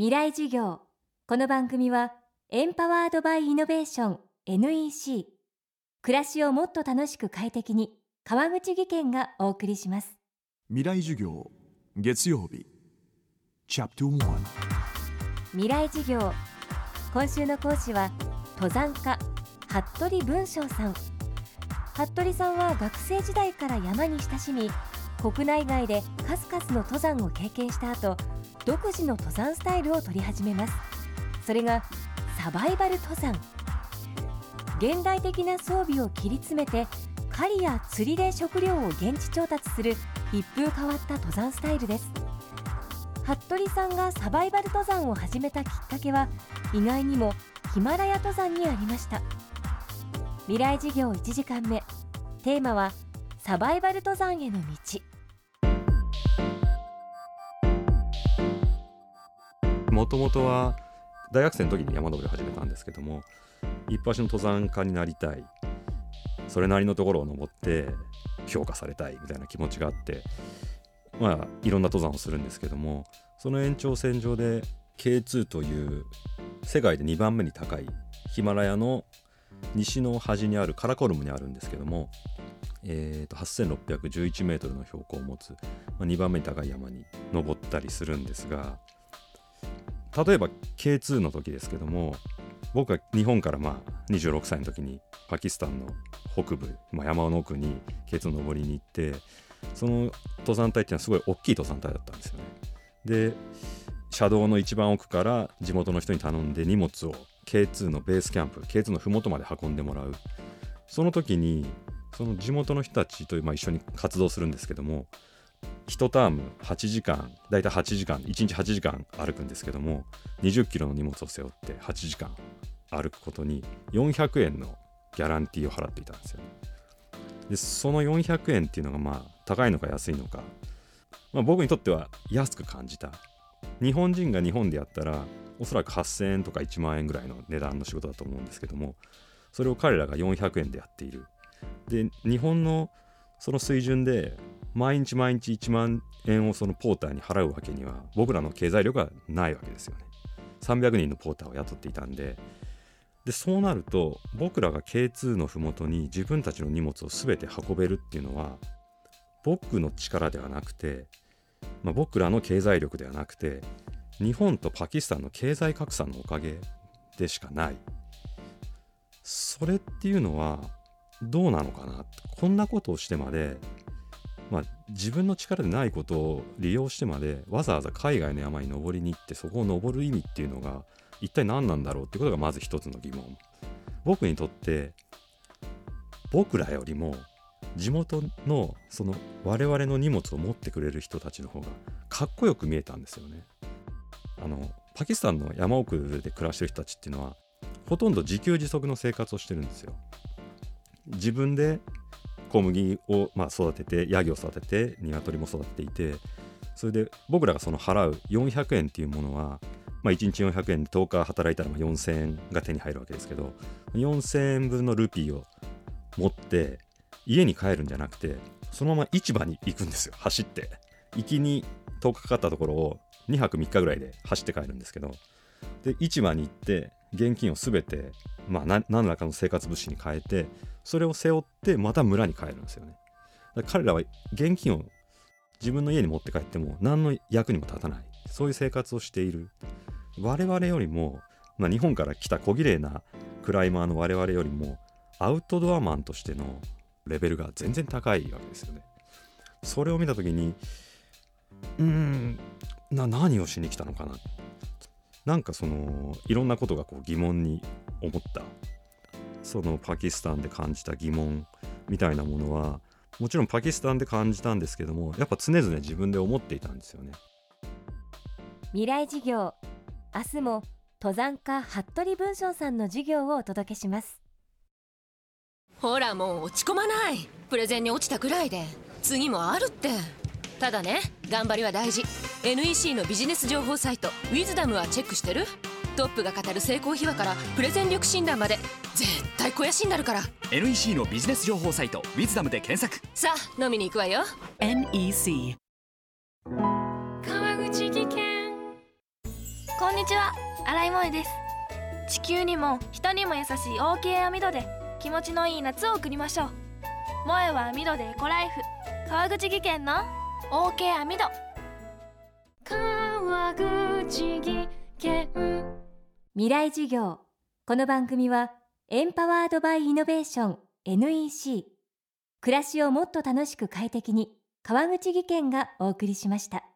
未来授業。この番組はエンパワードバイイノベーション NEC 暮らしをもっと楽しく快適に川口義賢がお送りします。未来授業月曜日。チャプト1未来授業。今週の講師は登山家服部文章さん。服部さんは学生時代から山に親しみ国内外で数々の登山を経験した後独自の登山スタイルを取り始めます。それがサバイバル登山。現代的な装備を切り詰めて狩りや釣りで食料を現地調達する一風変わった登山スタイルです。服部さんがサバイバル登山を始めたきっかけは意外にもヒマラヤ登山にありました。未来事業1時間目。テーマはサバイバル登山への道。もともとは大学生の時に山登りを始めたんですけども一発の登山家になりたい。それなりのところを登って評価されたいみたいな気持ちがあってまあいろんな登山をするんですけどもその延長線上で K2 という世界で2番目に高いヒマラヤの西の端にあるカラコルムにあるんですけども、えー、と8611メートルの標高を持つ、まあ、2番目に高い山に登ったりするんですが例えば K2 の時ですけども僕は日本からまあ26歳の時にパキスタンの北部、まあ、山の奥に K2 登りに行ってその登山隊っていうのはすごい大きい登山隊だったんですよね。で車道の一番奥から地元の人に頼んで荷物を K2 のベースキャンプ K2 の麓まで運んでもらうその時にその地元の人たちとまあ一緒に活動するんですけども1ターム8時間大体8時間1日8時間歩くんですけども20キロの荷物を背負って8時間歩くことに400円のギャランティーを払っていたんですよね。でその400円っていうのがまあ高いのか安いのか、まあ、僕にとっては安く感じた日本人が日本でやったらおそらく8000円とか1万円ぐらいの値段の仕事だと思うんですけどもそれを彼らが400円でやっているで日本のその水準で毎日毎日1万円をそのポーターに払うわけには僕らの経済力がないわけですよね。300人のポーターを雇っていたんで。でそうなると僕らが K2 の麓に自分たちの荷物を全て運べるっていうのは僕の力ではなくて、まあ、僕らの経済力ではなくて日本とパキスタンの経済格差のおかげでしかない。それっていうのはどうなのかなこんなことをしてまで、まあ、自分の力でないことを利用してまでわざわざ海外の山に登りに行ってそこを登る意味っていうのが一体何なんだろうってことがまず一つの疑問。僕にとって僕らよりも地元のその我々の荷物を持ってくれる人たちの方がかっこよく見えたんですよね。あのパキスタンの山奥で暮らしてる人たちっていうのはほとんど自給自足の生活をしてるんですよ。自分で小麦をま育ててヤギを育てて鶏も育てていてそれで僕らがその払う400円っていうものはまあ、1日400円で10日働いたら4000円が手に入るわけですけど4000円分のルピーを持って家に帰るんじゃなくてそのまま市場に行くんですよ走って。行きに10日かかったところを2泊3日ぐらいで走って帰るんですけどで市場に行って現金を全て、まあ、何らかの生活物資に変えてそれを背負ってまた村に帰るんですよね。彼らは現金を自分の家に持って帰っても何の役にも立たない。そういう生活をしている。我々よりも、まあ、日本から来た小綺麗なクライマーの我々よりもアウトドアマンとしてのレベルが全然高いわけですよね。それを見た時にうーんな何をしに来たのかな。なんかそのいろんなことがこう疑問に思った。そのパキスタンで感じた疑問みたいなものはもちろんパキスタンで感じたんですけどもやっぱ常々自分で思っていたんですよね。未来事業。明日も登山家服部文章さんの授業をお届けします。ほらもう落ち込まない。プレゼンに落ちたくらいで。次もあるってただね頑張りは大事。NEC のビジネス情報サイト「ウィズダムはチェックしてる？トップが語る成功秘話からプレゼン力診断まで絶対肥やしになるから。NEC のビジネス情報サイト「ウィズダムで検索。さあ飲みに行くわよ。NEC 川口技研。こんにちは。新井萌です。地球にも人にも優しい OK 網戸で気持ちのいい夏を送りましょう。萌えは網戸でエコライフ。川口技研の OK 網戸川口技研。未来授業。この番組はエンパワードバイイノベーション NEC 暮らしをもっと楽しく快適に川口技研がお送りしました。